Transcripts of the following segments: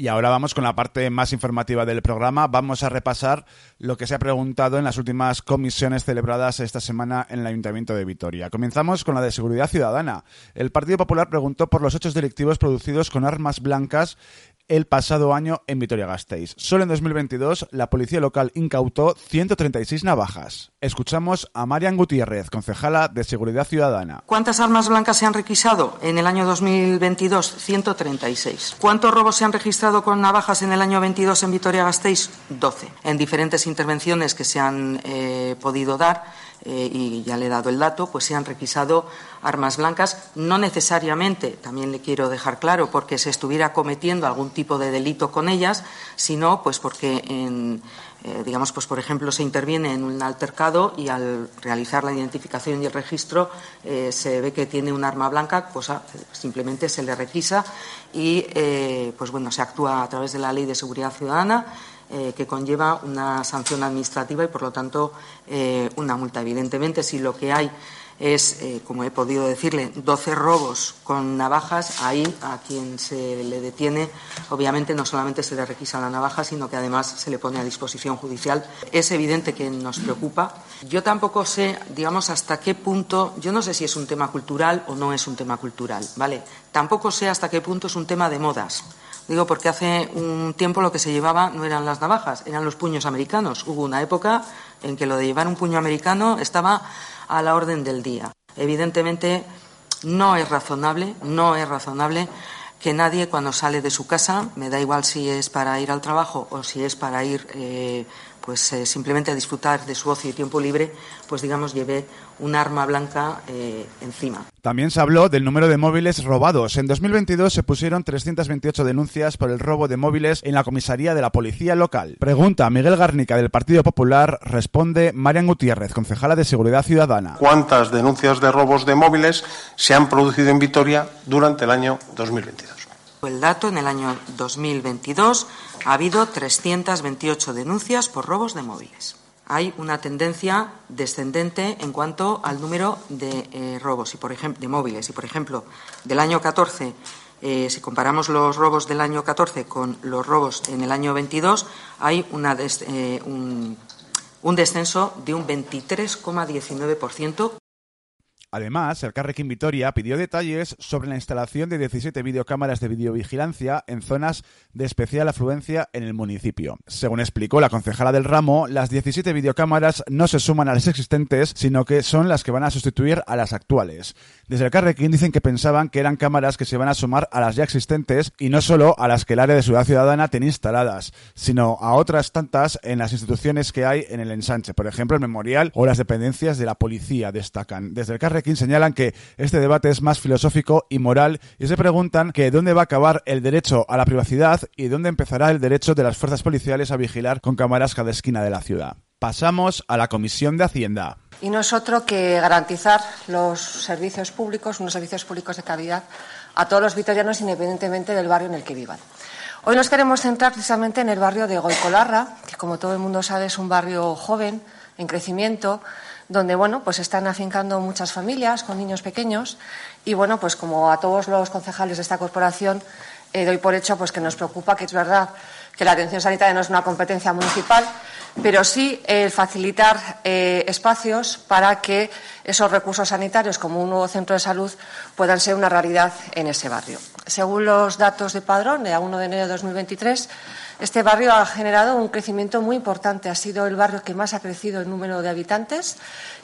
Y ahora vamos con la parte más informativa del programa. Vamos a repasar lo que se ha preguntado en las últimas comisiones celebradas esta semana en el Ayuntamiento de Vitoria. Comenzamos con la de Seguridad Ciudadana. El Partido Popular preguntó por los hechos delictivos producidos con armas blancas el pasado año en Vitoria-Gasteiz. Solo en 2022 la policía local incautó 136 navajas. Escuchamos a Marian Gutiérrez, concejala de Seguridad Ciudadana. ¿Cuántas armas blancas se han requisado en el año 2022? 136. ¿Cuántos robos se han registrado con navajas en el año 22 en Vitoria-Gasteiz? 12. En diferentes intervenciones que se han eh, podido dar eh, y ya le he dado el dato, pues se han requisado armas blancas, no necesariamente, también le quiero dejar claro, porque se estuviera cometiendo algún tipo de delito con ellas, sino pues porque en, eh, digamos, pues por ejemplo, se interviene en un altercado y al realizar la identificación y el registro eh, se ve que tiene un arma blanca, pues simplemente se le requisa y pues bueno, se actúa a través de la Ley de Seguridad Ciudadana eh, que conlleva una sanción administrativa y, por lo tanto, eh, una multa. Evidentemente, si lo que hay es, eh, como he podido decirle, 12 robos con navajas, ahí a quien se le detiene, obviamente no solamente se le requisa la navaja, sino que además se le pone a disposición judicial. Es evidente que nos preocupa. Yo tampoco sé, digamos, hasta qué punto, yo no sé si es un tema cultural o no es un tema cultural, ¿vale? Tampoco sé hasta qué punto es un tema de modas. Digo porque hace un tiempo lo que se llevaba no eran las navajas, eran los puños americanos. Hubo una época en que lo de llevar un puño americano estaba a la orden del día. Evidentemente no es razonable, no es razonable que nadie cuando sale de su casa, me da igual si es para ir al trabajo o si es para ir eh, pues eh, simplemente a disfrutar de su ocio y tiempo libre, pues digamos lleve un arma blanca eh, encima. También se habló del número de móviles robados. En 2022 se pusieron 328 denuncias por el robo de móviles en la comisaría de la policía local. Pregunta Miguel Garnica del Partido Popular, responde Marian Gutiérrez, concejala de Seguridad Ciudadana. ¿Cuántas denuncias de robos de móviles se han producido en Vitoria durante el año 2022? El dato en el año 2022 ha habido 328 denuncias por robos de móviles. Hay una tendencia descendente en cuanto al número de eh, robos y por ejemplo, de móviles. Y, por ejemplo, del año 14, eh, si comparamos los robos del año 14 con los robos en el año 22, hay una eh, un, un descenso de un 23,19% Además, el Carrequín Vitoria pidió detalles sobre la instalación de 17 videocámaras de videovigilancia en zonas de especial afluencia en el municipio. Según explicó la concejala del ramo, las 17 videocámaras no se suman a las existentes, sino que son las que van a sustituir a las actuales. Desde el Carrequín dicen que pensaban que eran cámaras que se van a sumar a las ya existentes y no solo a las que el área de Ciudad Ciudadana tiene instaladas, sino a otras tantas en las instituciones que hay en el ensanche, por ejemplo el memorial o las dependencias de la policía, destacan. Desde el Carrequín señalan que este debate es más filosófico y moral y se preguntan que dónde va a acabar el derecho a la privacidad y dónde empezará el derecho de las fuerzas policiales a vigilar con cámaras cada esquina de la ciudad. Pasamos a la Comisión de Hacienda. Y nosotros que garantizar los servicios públicos, unos servicios públicos de calidad a todos los vitorianos independientemente del barrio en el que vivan. Hoy nos queremos centrar precisamente en el barrio de Goicolarra, que como todo el mundo sabe es un barrio joven, en crecimiento, donde bueno, pues están afincando muchas familias con niños pequeños y bueno, pues como a todos los concejales de esta corporación eh, doy por hecho pues que nos preocupa que es verdad que la atención sanitaria no es una competencia municipal, pero sí el facilitar eh, espacios para que esos recursos sanitarios, como un nuevo centro de salud, puedan ser una realidad en ese barrio. Según los datos de Padrón, de a 1 de enero de 2023, este barrio ha generado un crecimiento muy importante. Ha sido el barrio que más ha crecido en número de habitantes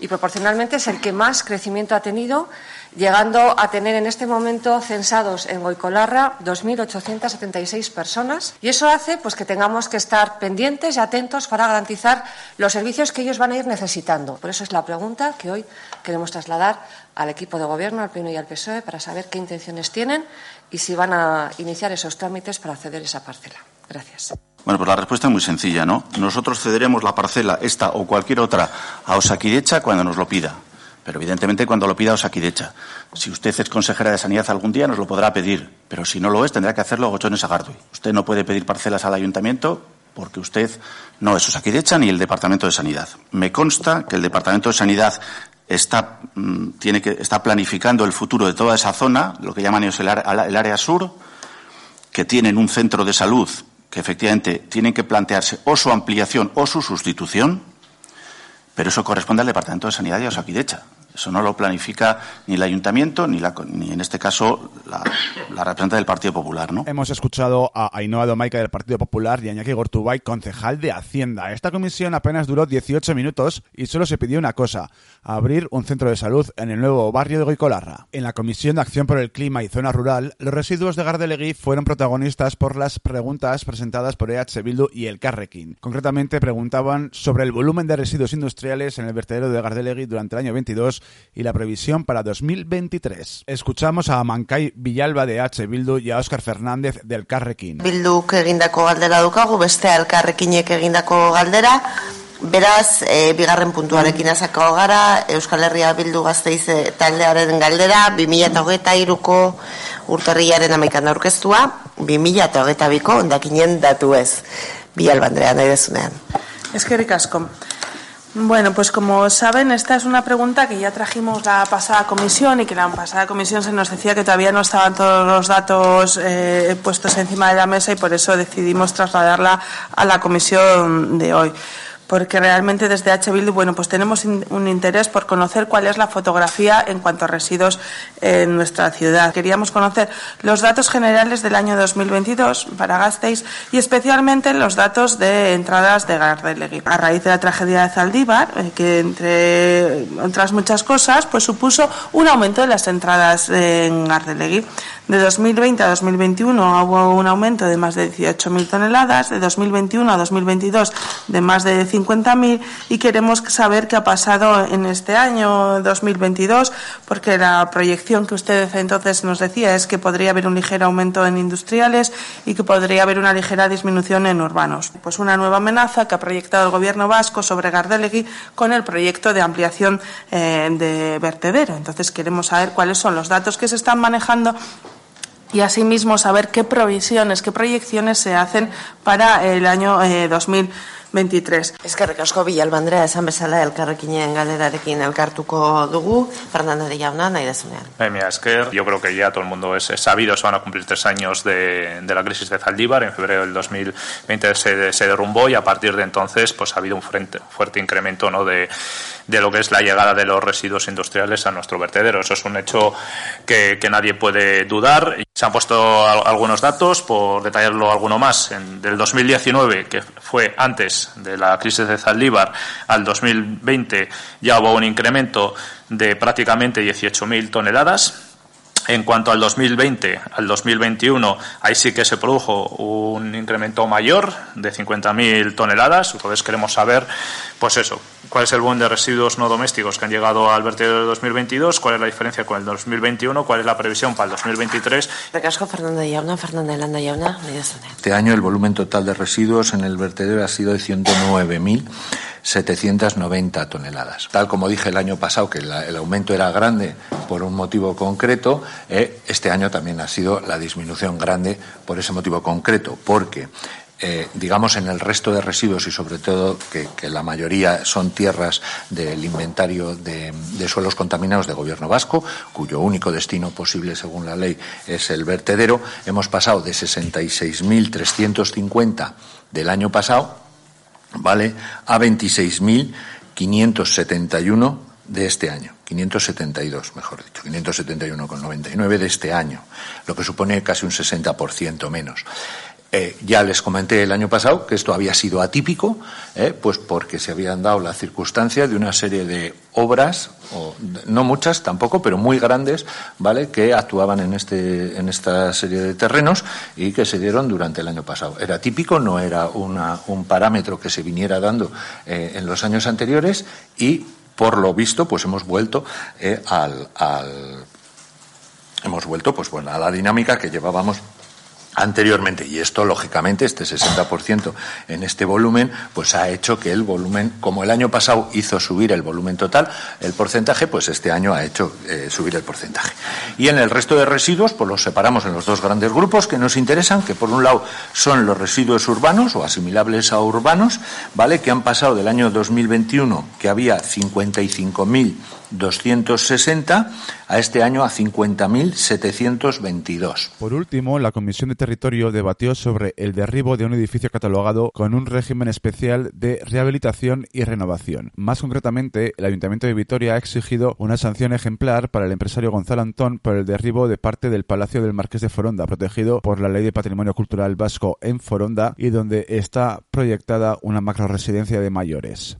y proporcionalmente es el que más crecimiento ha tenido, llegando a tener en este momento censados en Goicolarra 2.876 personas. Y eso hace pues, que tengamos que estar pendientes y atentos para garantizar los servicios que ellos van a ir necesitando. Por eso es la pregunta que hoy queremos trasladar al equipo de gobierno, al PNU y al PSOE, para saber qué intenciones tienen y si van a iniciar esos trámites para ceder esa parcela. Gracias. Bueno, pues la respuesta es muy sencilla, ¿no? Nosotros cederemos la parcela, esta o cualquier otra, a Osakidecha cuando nos lo pida. Pero evidentemente cuando lo pida Osakidecha. Si usted es consejera de Sanidad algún día nos lo podrá pedir, pero si no lo es tendrá que hacerlo Gochones Agardui. Usted no puede pedir parcelas al ayuntamiento porque usted no es Osakidecha ni el Departamento de Sanidad. Me consta que el Departamento de Sanidad está, mm, tiene que, está planificando el futuro de toda esa zona, lo que llaman ellos el, el área sur, que tienen un centro de salud que efectivamente tienen que plantearse o su ampliación o su sustitución, pero eso corresponde al Departamento de Sanidad y a Osakidecha. Eso no lo planifica ni el ayuntamiento ni, la, ni en este caso la, la, representante del Partido Popular, ¿no? Hemos escuchado a Ainhoa Domaica del Partido Popular y a Iñaki Gortubay, concejal de Hacienda. Esta comisión apenas duró 18 minutos y solo se pidió una cosa, abrir un centro de salud en el nuevo barrio de Goicolarra. En la Comisión de Acción por el Clima y Zona Rural, los residuos de Gardelegui fueron protagonistas por las preguntas presentadas por EH Bildu y el Carrequín. Concretamente preguntaban sobre el volumen de residuos industriales en el vertedero de Gardelegui durante el año 22 y la previsión para 2023. Escuchamos a Mancay Villalba de H. Bildu y a Óscar Fernández del Carrequín. Bilduk egindako galdera dukagu, beste Elkarrekinek egindako galdera, Beraz, e, bigarren puntuarekin azako gara, Euskal Herria Bildu Gazteiz taldearen galdera, 2008ko urtarriaren amaikan aurkeztua, 2008ko ondakinen datu ez. Bialba Andrea, nahi dezunean. Eskerrik asko. Bueno, pues como saben, esta es una pregunta que ya trajimos la pasada comisión y que la pasada comisión se nos decía que todavía no estaban todos los datos eh, puestos encima de la mesa y por eso decidimos trasladarla a la comisión de hoy porque realmente desde H. Bildu, bueno, pues tenemos un interés por conocer cuál es la fotografía en cuanto a residuos en nuestra ciudad. Queríamos conocer los datos generales del año 2022 para Gasteiz y especialmente los datos de entradas de Gardelegui. A raíz de la tragedia de Zaldívar, eh, que entre otras muchas cosas, pues supuso un aumento de las entradas en Gardelegui. De 2020 a 2021 hubo un aumento de más de 18.000 toneladas, de 2021 a 2022 de más de 50.000 y queremos saber qué ha pasado en este año 2022 porque la proyección que usted entonces nos decía es que podría haber un ligero aumento en industriales y que podría haber una ligera disminución en urbanos. Pues una nueva amenaza que ha proyectado el gobierno vasco sobre Gardelegui con el proyecto de ampliación eh, de vertedero. Entonces queremos saber cuáles son los datos que se están manejando y asimismo saber qué provisiones, qué proyecciones se hacen para el año eh, 2023. Eskerrik asko Bilalba Andrea esan bezala elkarrekinen galerarekin elkartuko dugu Fernanda de Jauna nahi dezunean. Eh, mira, Esker, yo creo que ya todo el mundo es, es sabido, se van a cumplir tres años de, de, la crisis de Zaldívar, en febrero del 2020 se, se derrumbó y a partir de entonces pues ha habido un fuerte, fuerte incremento ¿no? de, de lo que es la llegada de los residuos industriales a nuestro vertedero. Eso es un hecho que, que nadie puede dudar. Se han puesto algunos datos, por detallarlo alguno más. En, del 2019, que fue antes de la crisis de Zaldívar, al 2020 ya hubo un incremento de prácticamente 18.000 toneladas. En cuanto al 2020, al 2021, ahí sí que se produjo un incremento mayor de 50.000 toneladas. Entonces queremos saber, pues eso, cuál es el volumen de residuos no domésticos que han llegado al vertedero de 2022, cuál es la diferencia con el 2021, cuál es la previsión para el 2023. Recasco Fernanda Yauna, Fernanda Elanda Yauna, Este año el volumen total de residuos en el vertedero ha sido de 109.000. 790 toneladas. Tal como dije el año pasado, que el aumento era grande por un motivo concreto, eh, este año también ha sido la disminución grande por ese motivo concreto, porque eh, digamos, en el resto de residuos y sobre todo que, la mayoría son tierras del inventario de, suelos contaminados de gobierno vasco, cuyo único destino posible según la ley es el vertedero, hemos pasado de 66.350 del año pasado, ¿vale?, a 26.571 de este año. 572, mejor dicho, 571,99 de este año, lo que supone casi un 60% menos. Eh, ya les comenté el año pasado que esto había sido atípico, eh, pues porque se habían dado la circunstancia de una serie de obras, o, no muchas tampoco, pero muy grandes, ¿vale?, que actuaban en, este, en esta serie de terrenos y que se dieron durante el año pasado. Era típico, no era una, un parámetro que se viniera dando eh, en los años anteriores y, por lo visto, pues hemos vuelto al, al hemos vuelto pues bueno a la dinámica que llevábamos anteriormente. Y esto, lógicamente, este 60% en este volumen, pues ha hecho que el volumen, como el año pasado hizo subir el volumen total, el porcentaje, pues este año ha hecho eh, subir el porcentaje. Y en el resto de residuos, pues los separamos en los dos grandes grupos que nos interesan, que por un lado son los residuos urbanos o asimilables a urbanos, ¿vale? Que han pasado del año 2021, que había 55.000 260 a este año a 50.722. Por último, la Comisión de Territorio debatió sobre el derribo de un edificio catalogado con un régimen especial de rehabilitación y renovación. Más concretamente, el Ayuntamiento de Vitoria ha exigido una sanción ejemplar para el empresario Gonzalo Antón por el derribo de parte del Palacio del Marqués de Foronda, protegido por la Ley de Patrimonio Cultural Vasco en Foronda y donde está proyectada una macro residencia de mayores.